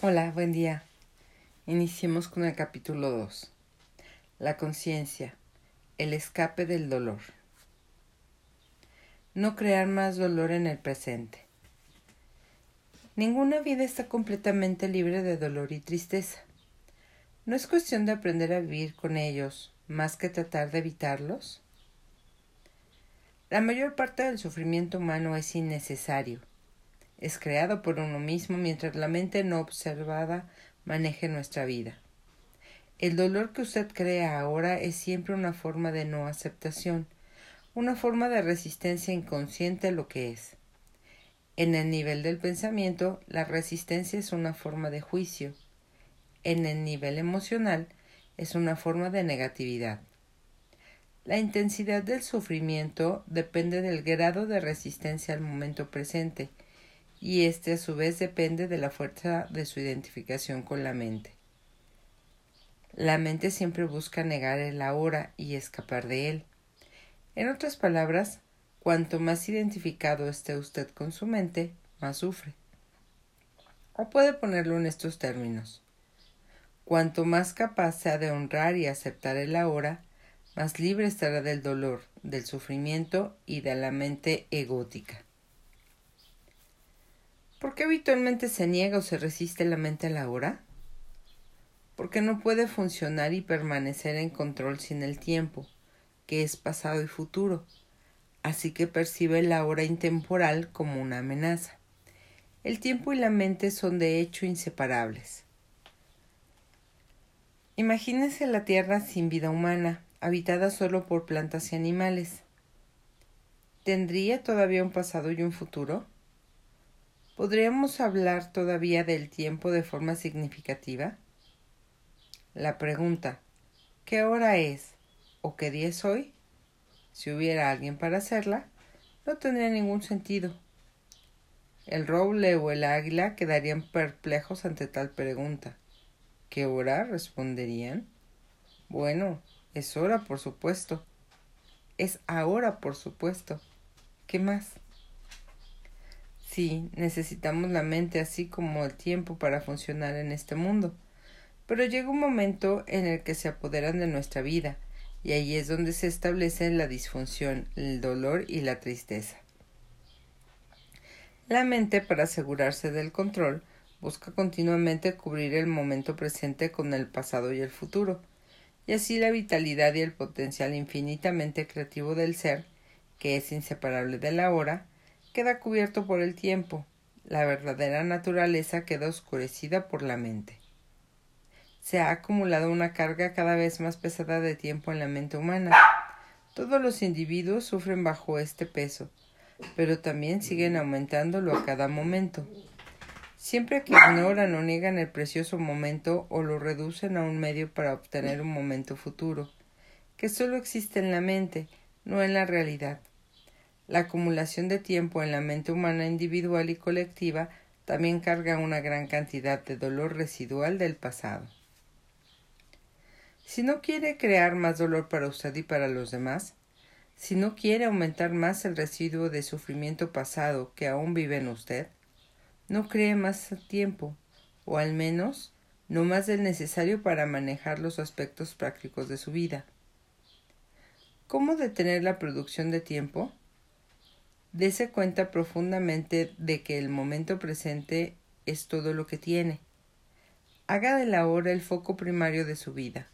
Hola, buen día. Iniciemos con el capítulo 2. La conciencia, el escape del dolor. No crear más dolor en el presente. Ninguna vida está completamente libre de dolor y tristeza. ¿No es cuestión de aprender a vivir con ellos más que tratar de evitarlos? La mayor parte del sufrimiento humano es innecesario es creado por uno mismo mientras la mente no observada maneje nuestra vida. El dolor que usted crea ahora es siempre una forma de no aceptación, una forma de resistencia inconsciente a lo que es. En el nivel del pensamiento, la resistencia es una forma de juicio. En el nivel emocional, es una forma de negatividad. La intensidad del sufrimiento depende del grado de resistencia al momento presente, y este a su vez depende de la fuerza de su identificación con la mente. La mente siempre busca negar el ahora y escapar de él. En otras palabras, cuanto más identificado esté usted con su mente, más sufre. O puede ponerlo en estos términos. Cuanto más capaz sea de honrar y aceptar el ahora, más libre estará del dolor, del sufrimiento y de la mente egótica. ¿Por qué habitualmente se niega o se resiste la mente a la hora? Porque no puede funcionar y permanecer en control sin el tiempo, que es pasado y futuro, así que percibe la hora intemporal como una amenaza. El tiempo y la mente son de hecho inseparables. Imagínese la Tierra sin vida humana, habitada solo por plantas y animales. ¿Tendría todavía un pasado y un futuro? ¿Podríamos hablar todavía del tiempo de forma significativa? La pregunta ¿qué hora es o qué día es hoy? Si hubiera alguien para hacerla, no tendría ningún sentido. El roble o el águila quedarían perplejos ante tal pregunta. ¿Qué hora? responderían. Bueno, es hora, por supuesto. Es ahora, por supuesto. ¿Qué más? Sí, necesitamos la mente así como el tiempo para funcionar en este mundo. Pero llega un momento en el que se apoderan de nuestra vida, y ahí es donde se establece la disfunción, el dolor y la tristeza. La mente, para asegurarse del control, busca continuamente cubrir el momento presente con el pasado y el futuro, y así la vitalidad y el potencial infinitamente creativo del ser, que es inseparable de la hora, queda cubierto por el tiempo, la verdadera naturaleza queda oscurecida por la mente. Se ha acumulado una carga cada vez más pesada de tiempo en la mente humana. Todos los individuos sufren bajo este peso, pero también siguen aumentándolo a cada momento. Siempre que ignoran o niegan el precioso momento o lo reducen a un medio para obtener un momento futuro, que solo existe en la mente, no en la realidad. La acumulación de tiempo en la mente humana individual y colectiva también carga una gran cantidad de dolor residual del pasado. Si no quiere crear más dolor para usted y para los demás, si no quiere aumentar más el residuo de sufrimiento pasado que aún vive en usted, no cree más tiempo, o al menos no más del necesario para manejar los aspectos prácticos de su vida. ¿Cómo detener la producción de tiempo? Dese cuenta profundamente de que el momento presente es todo lo que tiene. Haga de la hora el foco primario de su vida.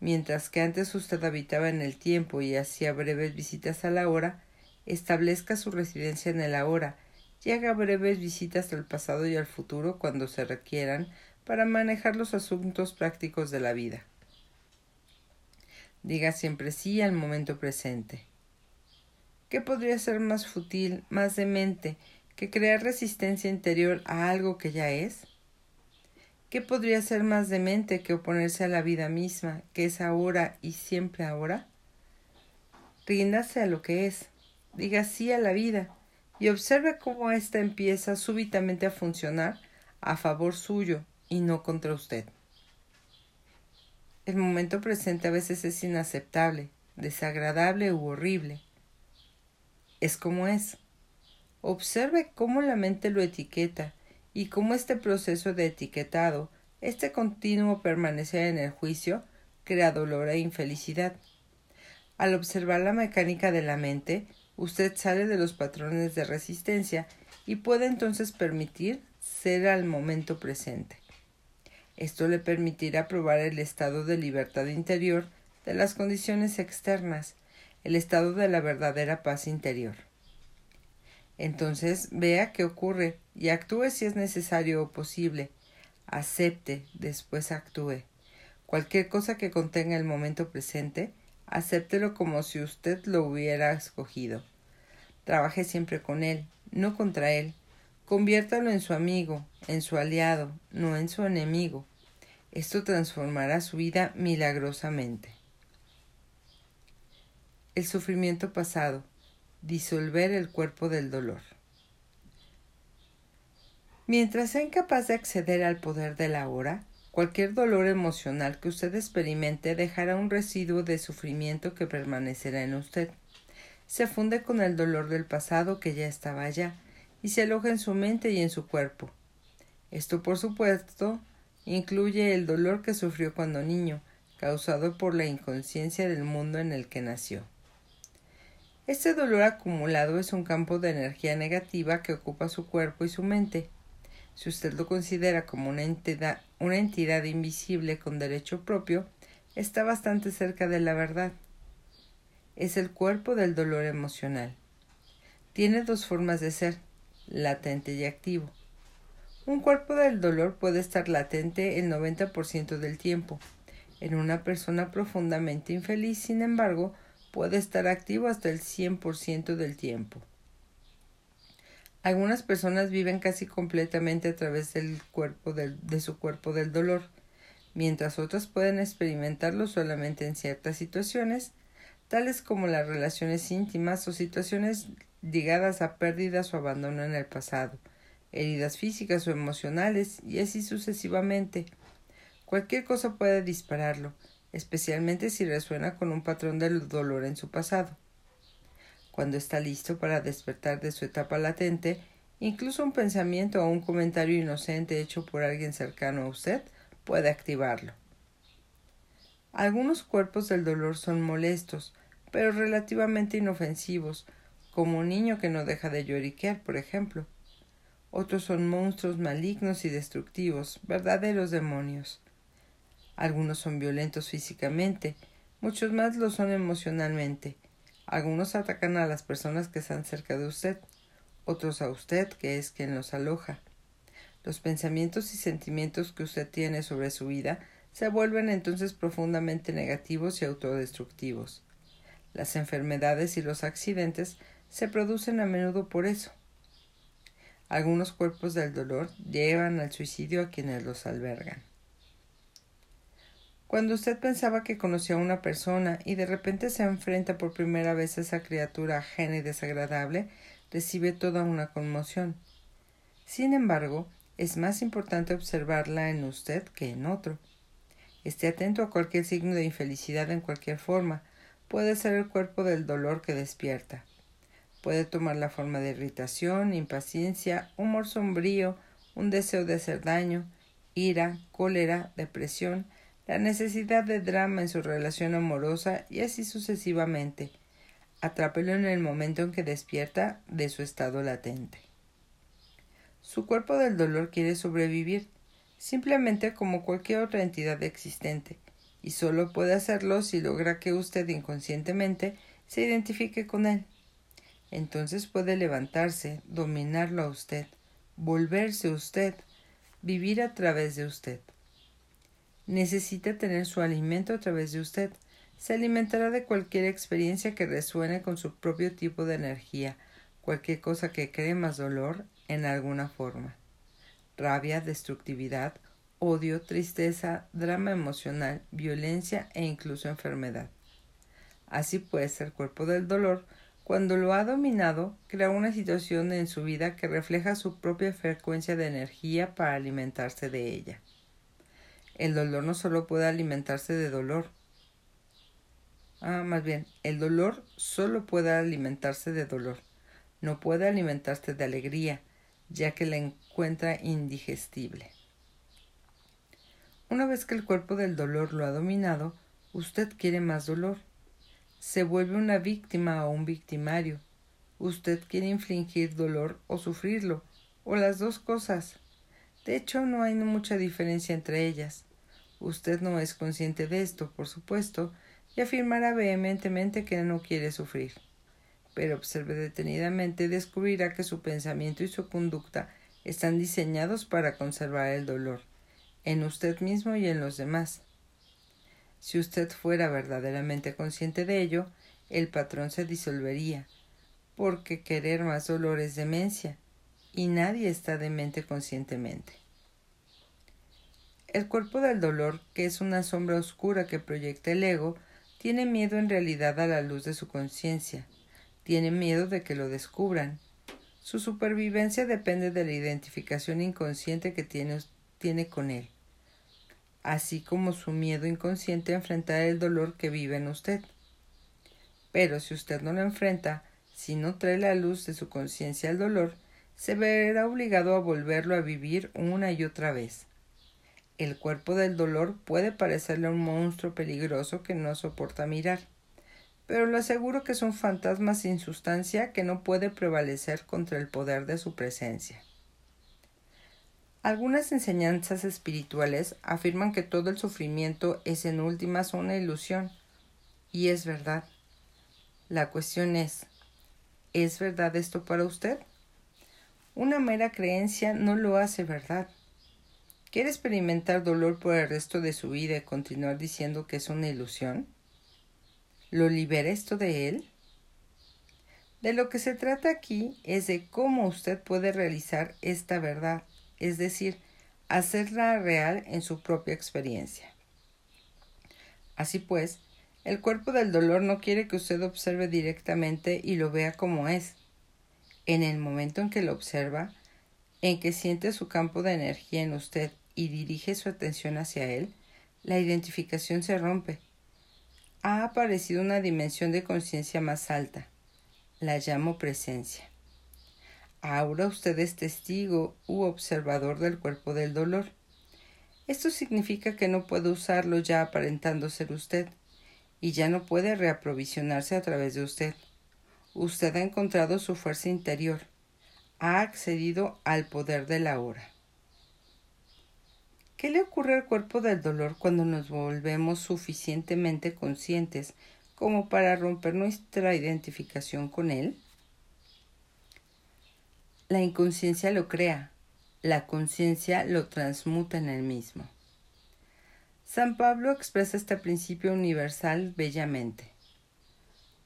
Mientras que antes usted habitaba en el tiempo y hacía breves visitas a la hora, establezca su residencia en el ahora y haga breves visitas al pasado y al futuro cuando se requieran para manejar los asuntos prácticos de la vida. Diga siempre sí al momento presente. ¿Qué podría ser más fútil, más demente, que crear resistencia interior a algo que ya es? ¿Qué podría ser más demente que oponerse a la vida misma, que es ahora y siempre ahora? Ríndase a lo que es, diga sí a la vida, y observe cómo ésta empieza súbitamente a funcionar a favor suyo y no contra usted. El momento presente a veces es inaceptable, desagradable u horrible, es como es. Observe cómo la mente lo etiqueta y como este proceso de etiquetado, este continuo permanecer en el juicio, crea dolor e infelicidad. Al observar la mecánica de la mente, usted sale de los patrones de resistencia y puede entonces permitir ser al momento presente. Esto le permitirá probar el estado de libertad interior de las condiciones externas, el estado de la verdadera paz interior. Entonces vea qué ocurre y actúe si es necesario o posible. Acepte, después actúe. Cualquier cosa que contenga el momento presente, acéptelo como si usted lo hubiera escogido. Trabaje siempre con él, no contra él. Conviértalo en su amigo, en su aliado, no en su enemigo. Esto transformará su vida milagrosamente. El sufrimiento pasado disolver el cuerpo del dolor. Mientras sea incapaz de acceder al poder de la hora, cualquier dolor emocional que usted experimente dejará un residuo de sufrimiento que permanecerá en usted. Se funde con el dolor del pasado que ya estaba allá y se aloja en su mente y en su cuerpo. Esto, por supuesto, incluye el dolor que sufrió cuando niño, causado por la inconsciencia del mundo en el que nació. Este dolor acumulado es un campo de energía negativa que ocupa su cuerpo y su mente. Si usted lo considera como una entidad, una entidad invisible con derecho propio, está bastante cerca de la verdad. Es el cuerpo del dolor emocional. Tiene dos formas de ser, latente y activo. Un cuerpo del dolor puede estar latente el 90% del tiempo. En una persona profundamente infeliz, sin embargo, puede estar activo hasta el 100% del tiempo. Algunas personas viven casi completamente a través del cuerpo de su cuerpo del dolor, mientras otras pueden experimentarlo solamente en ciertas situaciones, tales como las relaciones íntimas o situaciones ligadas a pérdidas o abandono en el pasado, heridas físicas o emocionales, y así sucesivamente. Cualquier cosa puede dispararlo, especialmente si resuena con un patrón del dolor en su pasado. Cuando está listo para despertar de su etapa latente, incluso un pensamiento o un comentario inocente hecho por alguien cercano a usted puede activarlo. Algunos cuerpos del dolor son molestos, pero relativamente inofensivos, como un niño que no deja de lloriquear, por ejemplo. Otros son monstruos malignos y destructivos, verdaderos demonios. Algunos son violentos físicamente, muchos más lo son emocionalmente. Algunos atacan a las personas que están cerca de usted, otros a usted, que es quien los aloja. Los pensamientos y sentimientos que usted tiene sobre su vida se vuelven entonces profundamente negativos y autodestructivos. Las enfermedades y los accidentes se producen a menudo por eso. Algunos cuerpos del dolor llevan al suicidio a quienes los albergan. Cuando usted pensaba que conocía a una persona y de repente se enfrenta por primera vez a esa criatura ajena y desagradable, recibe toda una conmoción. Sin embargo, es más importante observarla en usted que en otro. Esté atento a cualquier signo de infelicidad en cualquier forma. Puede ser el cuerpo del dolor que despierta. Puede tomar la forma de irritación, impaciencia, humor sombrío, un deseo de hacer daño, ira, cólera, depresión, la necesidad de drama en su relación amorosa y así sucesivamente. Atrápelo en el momento en que despierta de su estado latente. Su cuerpo del dolor quiere sobrevivir, simplemente como cualquier otra entidad existente, y solo puede hacerlo si logra que usted inconscientemente se identifique con él. Entonces puede levantarse, dominarlo a usted, volverse usted, vivir a través de usted necesita tener su alimento a través de usted. Se alimentará de cualquier experiencia que resuene con su propio tipo de energía, cualquier cosa que cree más dolor en alguna forma. Rabia, destructividad, odio, tristeza, drama emocional, violencia e incluso enfermedad. Así pues, el cuerpo del dolor, cuando lo ha dominado, crea una situación en su vida que refleja su propia frecuencia de energía para alimentarse de ella. El dolor no solo puede alimentarse de dolor. Ah, más bien, el dolor solo puede alimentarse de dolor. No puede alimentarse de alegría, ya que la encuentra indigestible. Una vez que el cuerpo del dolor lo ha dominado, usted quiere más dolor. Se vuelve una víctima o un victimario. Usted quiere infligir dolor o sufrirlo, o las dos cosas. De hecho, no hay mucha diferencia entre ellas. Usted no es consciente de esto, por supuesto, y afirmará vehementemente que no quiere sufrir. Pero observe detenidamente y descubrirá que su pensamiento y su conducta están diseñados para conservar el dolor en usted mismo y en los demás. Si usted fuera verdaderamente consciente de ello, el patrón se disolvería, porque querer más dolor es demencia, y nadie está demente conscientemente. El cuerpo del dolor, que es una sombra oscura que proyecta el ego, tiene miedo en realidad a la luz de su conciencia, tiene miedo de que lo descubran. Su supervivencia depende de la identificación inconsciente que tiene, tiene con él así como su miedo inconsciente a enfrentar el dolor que vive en usted. Pero si usted no lo enfrenta, si no trae la luz de su conciencia al dolor, se verá obligado a volverlo a vivir una y otra vez. El cuerpo del dolor puede parecerle un monstruo peligroso que no soporta mirar, pero le aseguro que es un fantasma sin sustancia que no puede prevalecer contra el poder de su presencia. Algunas enseñanzas espirituales afirman que todo el sufrimiento es en últimas una ilusión, y es verdad. La cuestión es, ¿es verdad esto para usted? Una mera creencia no lo hace verdad. ¿Quiere experimentar dolor por el resto de su vida y continuar diciendo que es una ilusión? ¿Lo libera esto de él? De lo que se trata aquí es de cómo usted puede realizar esta verdad es decir, hacerla real en su propia experiencia. Así pues, el cuerpo del dolor no quiere que usted observe directamente y lo vea como es. En el momento en que lo observa, en que siente su campo de energía en usted y dirige su atención hacia él, la identificación se rompe. Ha aparecido una dimensión de conciencia más alta. La llamo presencia. Ahora usted es testigo u observador del cuerpo del dolor. Esto significa que no puede usarlo ya aparentando ser usted, y ya no puede reaprovisionarse a través de usted. Usted ha encontrado su fuerza interior, ha accedido al poder de la hora. ¿Qué le ocurre al cuerpo del dolor cuando nos volvemos suficientemente conscientes como para romper nuestra identificación con él? La inconsciencia lo crea, la conciencia lo transmuta en el mismo. San Pablo expresa este principio universal bellamente.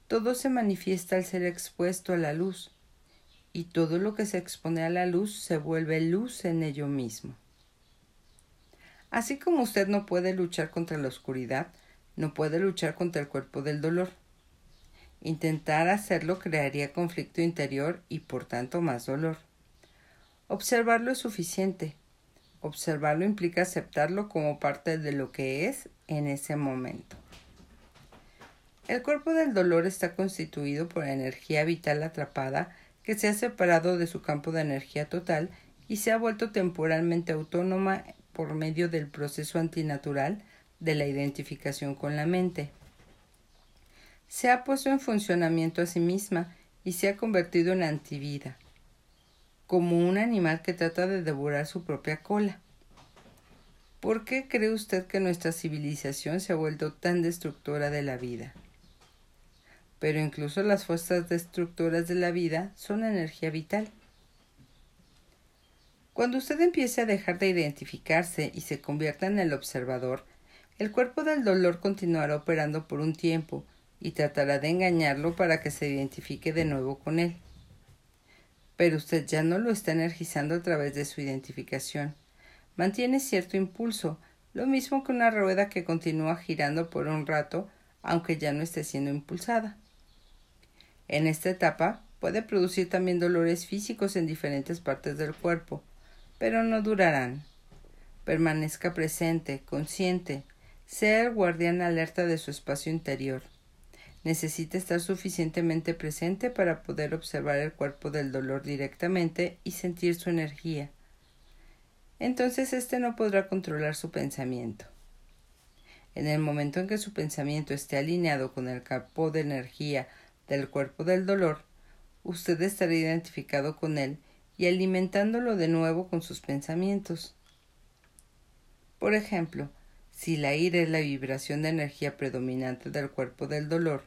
Todo se manifiesta al ser expuesto a la luz, y todo lo que se expone a la luz se vuelve luz en ello mismo. Así como usted no puede luchar contra la oscuridad, no puede luchar contra el cuerpo del dolor. Intentar hacerlo crearía conflicto interior y por tanto más dolor. Observarlo es suficiente. Observarlo implica aceptarlo como parte de lo que es en ese momento. El cuerpo del dolor está constituido por energía vital atrapada que se ha separado de su campo de energía total y se ha vuelto temporalmente autónoma por medio del proceso antinatural de la identificación con la mente se ha puesto en funcionamiento a sí misma y se ha convertido en antivida, como un animal que trata de devorar su propia cola. ¿Por qué cree usted que nuestra civilización se ha vuelto tan destructora de la vida? Pero incluso las fuerzas destructoras de la vida son energía vital. Cuando usted empiece a dejar de identificarse y se convierta en el observador, el cuerpo del dolor continuará operando por un tiempo, y tratará de engañarlo para que se identifique de nuevo con él. Pero usted ya no lo está energizando a través de su identificación. Mantiene cierto impulso, lo mismo que una rueda que continúa girando por un rato, aunque ya no esté siendo impulsada. En esta etapa puede producir también dolores físicos en diferentes partes del cuerpo, pero no durarán. Permanezca presente, consciente, sea el guardián alerta de su espacio interior Necesita estar suficientemente presente para poder observar el cuerpo del dolor directamente y sentir su energía. Entonces éste no podrá controlar su pensamiento. En el momento en que su pensamiento esté alineado con el campo de energía del cuerpo del dolor, usted estará identificado con él y alimentándolo de nuevo con sus pensamientos. Por ejemplo, si la ira es la vibración de energía predominante del cuerpo del dolor,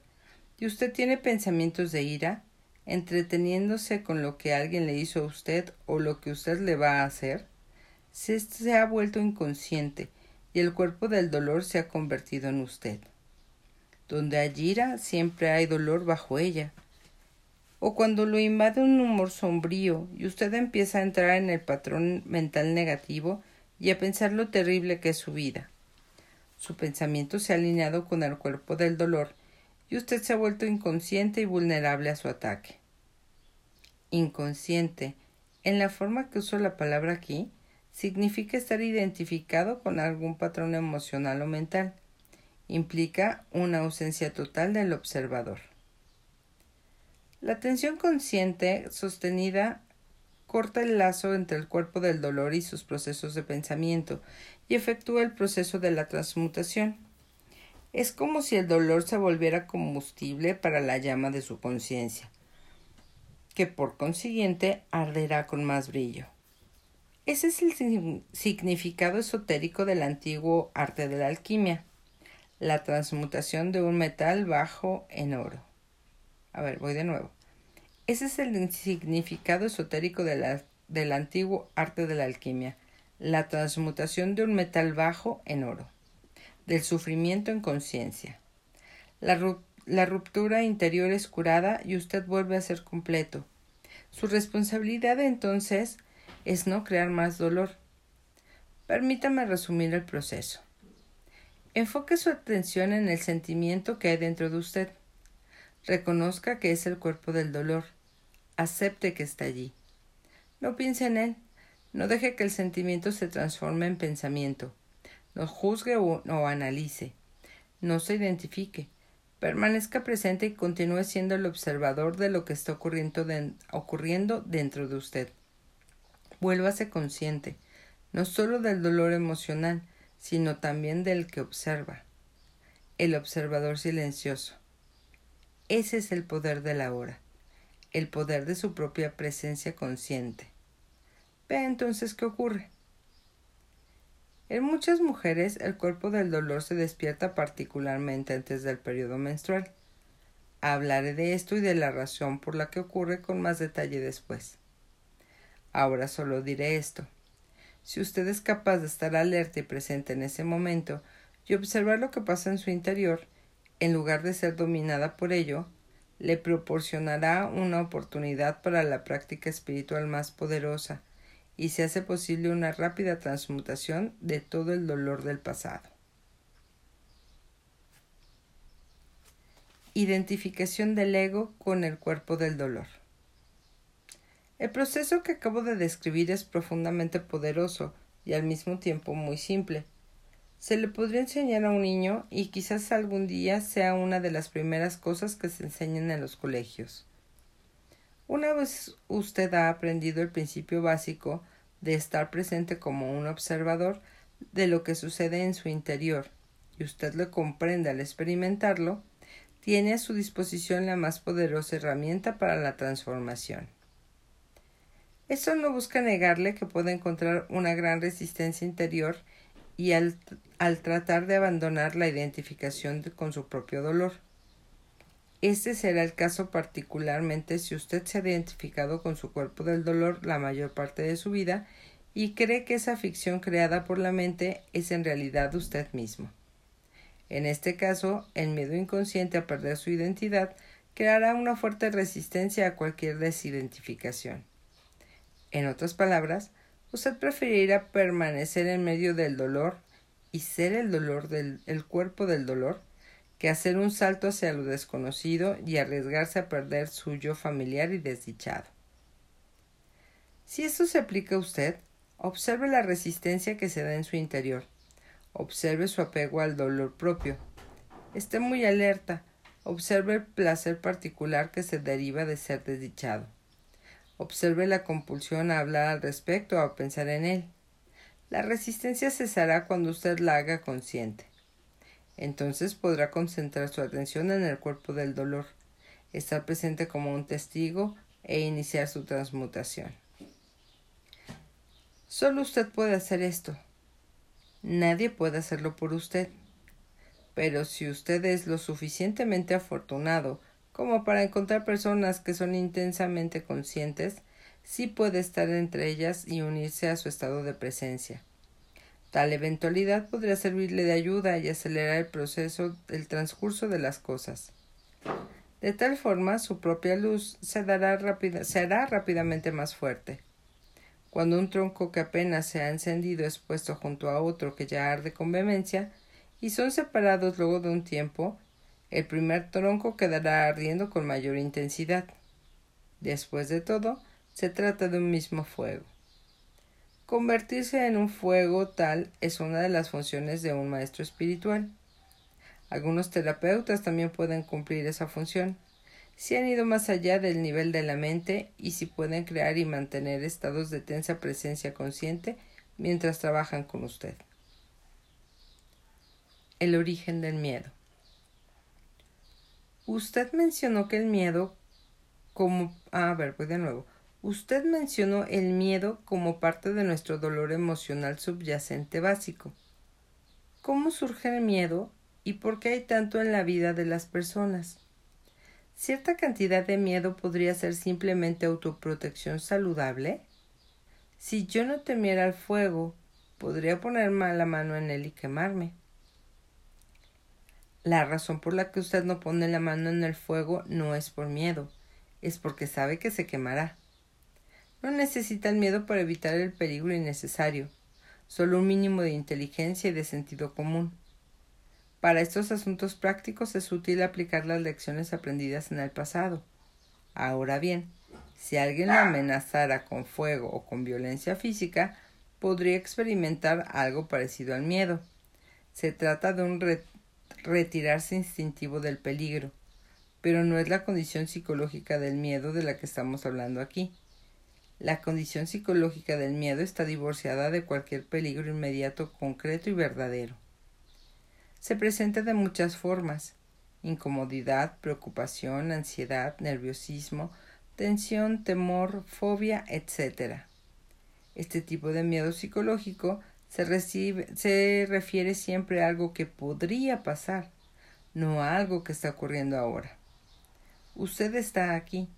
y usted tiene pensamientos de ira, entreteniéndose con lo que alguien le hizo a usted o lo que usted le va a hacer, se, se ha vuelto inconsciente y el cuerpo del dolor se ha convertido en usted. Donde hay ira, siempre hay dolor bajo ella. O cuando lo invade un humor sombrío y usted empieza a entrar en el patrón mental negativo y a pensar lo terrible que es su vida. Su pensamiento se ha alineado con el cuerpo del dolor y usted se ha vuelto inconsciente y vulnerable a su ataque. Inconsciente, en la forma que uso la palabra aquí, significa estar identificado con algún patrón emocional o mental. Implica una ausencia total del observador. La atención consciente sostenida corta el lazo entre el cuerpo del dolor y sus procesos de pensamiento y efectúa el proceso de la transmutación. Es como si el dolor se volviera combustible para la llama de su conciencia, que por consiguiente arderá con más brillo. Ese es el significado esotérico del antiguo arte de la alquimia, la transmutación de un metal bajo en oro. A ver, voy de nuevo. Ese es el significado esotérico del antiguo arte de la alquimia, la transmutación de un metal bajo en oro, del sufrimiento en conciencia. La, la ruptura interior es curada y usted vuelve a ser completo. Su responsabilidad entonces es no crear más dolor. Permítame resumir el proceso. Enfoque su atención en el sentimiento que hay dentro de usted. Reconozca que es el cuerpo del dolor. Acepte que está allí. No piense en él. No deje que el sentimiento se transforme en pensamiento. No juzgue o, analice. No se identifique. Permanezca presente y continúe siendo el observador de lo que está ocurriendo, ocurriendo dentro de usted. Vuélvase consciente, no solo del dolor emocional, sino también del que observa. El observador silencioso. Ese es el poder de la hora, el poder de su propia presencia consciente entonces qué ocurre. En muchas mujeres el cuerpo del dolor se despierta particularmente antes del periodo menstrual. Hablaré de esto y de la razón por la que ocurre con más detalle después. Ahora solo diré esto. Si usted es capaz de estar alerta y presente en ese momento y observar lo que pasa en su interior, en lugar de ser dominada por ello, le proporcionará una oportunidad para la práctica espiritual más poderosa, y se hace posible una rápida transmutación de todo el dolor del pasado. Identificación del ego con el cuerpo del dolor. El proceso que acabo de describir es profundamente poderoso y al mismo tiempo muy simple. Se le podría enseñar a un niño y quizás algún día sea una de las primeras cosas que se enseñan en los colegios. Una vez usted ha aprendido el principio básico de estar presente como un observador de lo que sucede en su interior, y usted lo comprende al experimentarlo, tiene a su disposición la más poderosa herramienta para la transformación. Esto no busca negarle que puede encontrar una gran resistencia interior y al, al tratar de abandonar la identificación con su propio dolor. Este será el caso particularmente si usted se ha identificado con su cuerpo del dolor la mayor parte de su vida y cree que esa ficción creada por la mente es en realidad usted mismo. En este caso, el miedo inconsciente a perder su identidad creará una fuerte resistencia a cualquier desidentificación. En otras palabras, usted preferirá permanecer en medio del dolor y ser el dolor del el cuerpo del dolor que hacer un salto hacia lo desconocido y arriesgarse a perder su yo familiar y desdichado. Si esto se aplica a usted, observe la resistencia que se da en su interior. Observe su apego al dolor propio. Esté muy alerta. observe el placer particular que se deriva de ser desdichado. Observe la compulsión a hablar al respecto o a pensar en él. La resistencia cesará cuando usted la haga consciente. Entonces podrá concentrar su atención en el cuerpo del dolor, estar presente como un testigo e iniciar su transmutación. Solo usted puede hacer esto. Nadie puede hacerlo por usted. Pero si usted es lo suficientemente afortunado como para encontrar personas que son intensamente conscientes, sí puede estar entre ellas y unirse a su estado de presencia. Tal eventualidad podría servirle de ayuda y acelerar el proceso del transcurso de las cosas. De tal forma, su propia luz se, dará se hará rápidamente más fuerte. Cuando un tronco que apenas se ha encendido es puesto junto a otro que ya arde con vehemencia, y son separados luego de un tiempo, el primer tronco quedará ardiendo con mayor intensidad. Después de todo, se trata de un mismo fuego. Convertirse en un fuego tal es una de las funciones de un maestro espiritual. Algunos terapeutas también pueden cumplir esa función, si han ido más allá del nivel de la mente y si pueden crear y mantener estados de tensa presencia consciente mientras trabajan con usted. El origen del miedo. Usted mencionó que el miedo como... a ver, voy de nuevo. Usted mencionó el miedo como parte de nuestro dolor emocional subyacente básico. ¿Cómo surge el miedo y por qué hay tanto en la vida de las personas? ¿Cierta cantidad de miedo podría ser simplemente autoprotección saludable? Si yo no temiera el fuego, podría poner la mano en él y quemarme. La razón por la que usted no pone la mano en el fuego no es por miedo, es porque sabe que se quemará. No necesita el miedo para evitar el peligro innecesario, solo un mínimo de inteligencia y de sentido común. Para estos asuntos prácticos es útil aplicar las lecciones aprendidas en el pasado. Ahora bien, si alguien lo amenazara con fuego o con violencia física, podría experimentar algo parecido al miedo. Se trata de un retirarse instintivo del peligro, pero no es la condición psicológica del miedo de la que estamos hablando aquí. La condición psicológica del miedo está divorciada de cualquier peligro inmediato, concreto y verdadero se presenta de muchas formas incomodidad, preocupación, ansiedad, nerviosismo, tensión, temor, fobia, etc. Este tipo de miedo psicológico se, recibe, se refiere siempre a algo que podría pasar, no a algo que está ocurriendo ahora. Usted está aquí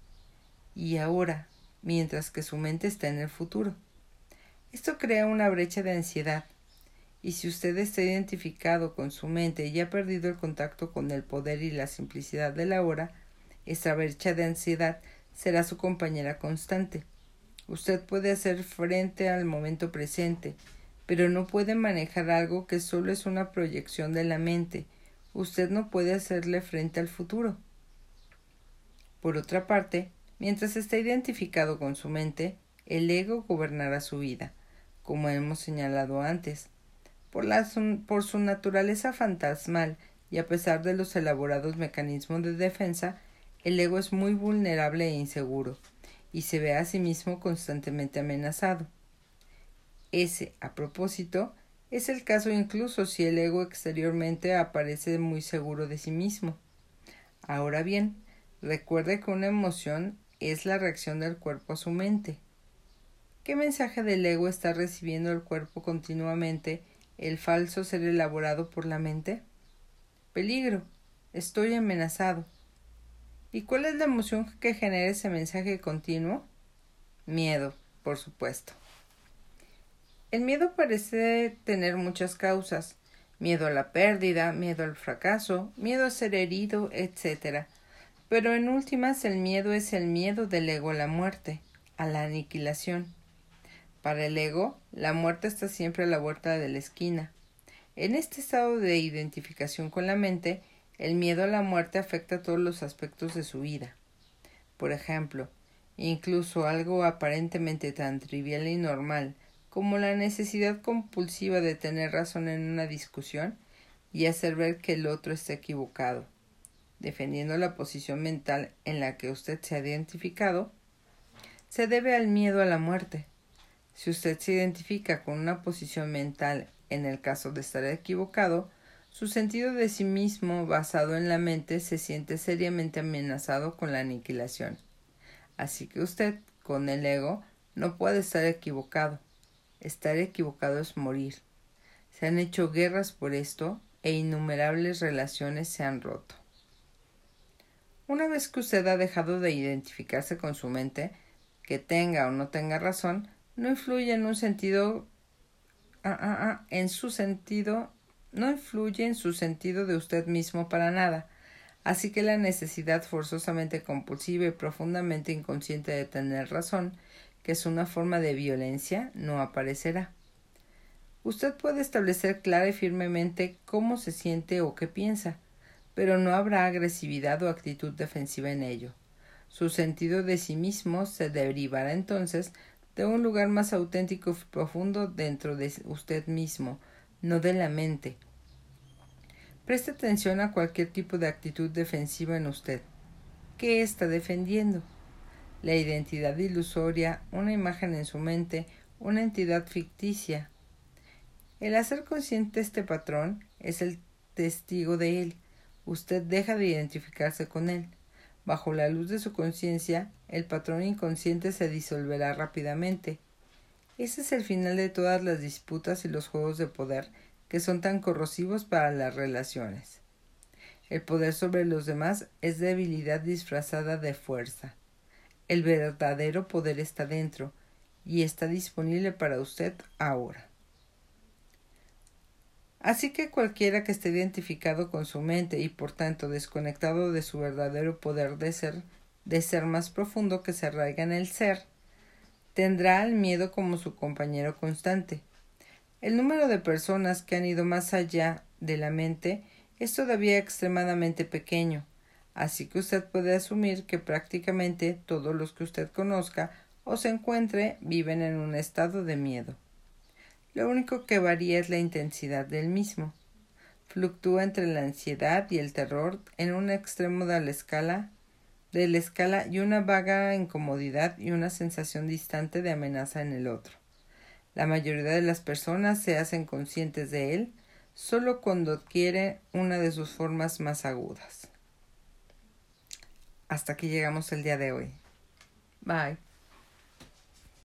y ahora, mientras que su mente está en el futuro. Esto crea una brecha de ansiedad y si usted está identificado con su mente y ha perdido el contacto con el poder y la simplicidad de la hora, esta brecha de ansiedad será su compañera constante. Usted puede hacer frente al momento presente, pero no puede manejar algo que solo es una proyección de la mente. Usted no puede hacerle frente al futuro. Por otra parte, mientras está identificado con su mente, el ego gobernará su vida, como hemos señalado antes por, su naturaleza fantasmal y a pesar de los elaborados mecanismos de defensa, el ego es muy vulnerable e inseguro, y se ve a sí mismo constantemente amenazado. Ese, a propósito, es el caso incluso si el ego exteriormente aparece muy seguro de sí mismo. Ahora bien, recuerde que una emoción es la reacción del cuerpo a su mente. ¿Qué mensaje del ego está recibiendo el cuerpo continuamente el falso ser elaborado por la mente? Peligro. Estoy amenazado. ¿Y cuál es la emoción que genera ese mensaje continuo? Miedo, por supuesto. El miedo parece tener muchas causas. Miedo a la pérdida, miedo al fracaso, miedo a ser herido, etc. Pero en últimas el miedo es el miedo del ego a la muerte, a la aniquilación. Para el ego, la muerte está siempre a la vuelta de la esquina. En este estado de identificación con la mente, el miedo a la muerte afecta todos los aspectos de su vida. Por ejemplo, incluso algo aparentemente tan trivial y normal como la necesidad compulsiva de tener razón en una discusión y hacer ver que el otro está equivocado. defendiendo la posición mental en la que usted se ha identificado, se debe al miedo a la muerte. Si usted se identifica con una posición mental en el caso de estar equivocado, su sentido de sí mismo basado en la mente se siente seriamente amenazado con la aniquilación. Así que usted, con el ego, no puede estar equivocado. Estar equivocado es morir. Se han hecho guerras por esto e innumerables relaciones se han roto. Una vez que usted ha dejado de identificarse con su mente, que tenga o no tenga razón, no influye en un sentido ah, ah, ah, en su sentido no influye en su sentido de usted mismo para nada, así que la necesidad forzosamente compulsiva y profundamente inconsciente de tener razón, que es una forma de violencia, no aparecerá. Usted puede establecer clara y firmemente cómo se siente o qué piensa, pero no habrá agresividad o actitud defensiva en ello. Su sentido de sí mismo se derivará entonces de un lugar más auténtico y profundo dentro de usted mismo, no de la mente. Preste atención a cualquier tipo de actitud defensiva en usted. ¿Qué está defendiendo? La identidad ilusoria, una imagen en su mente, una entidad ficticia. El hacer consciente este patrón es el testigo de él. Usted deja de identificarse con él. Bajo la luz de su conciencia, el patrón inconsciente se disolverá rápidamente. Ese es el final de todas las disputas y los juegos de poder que son tan corrosivos para las relaciones. El poder sobre los demás es debilidad disfrazada de fuerza. El verdadero poder está dentro y está disponible para usted ahora. Así que cualquiera que esté identificado con su mente y por tanto desconectado de su verdadero poder de ser, de ser más profundo que se arraiga en el ser, tendrá al miedo como su compañero constante. El número de personas que han ido más allá de la mente es todavía extremadamente pequeño, así que usted puede asumir que prácticamente todos los que usted conozca o se encuentre viven en un estado de miedo. Lo único que varía es la intensidad del mismo. Fluctúa entre la ansiedad y el terror en un extremo de la escala de la escala y una vaga incomodidad y una sensación distante de amenaza en el otro. La mayoría de las personas se hacen conscientes de él solo cuando adquiere una de sus formas más agudas. Hasta aquí llegamos el día de hoy. Bye.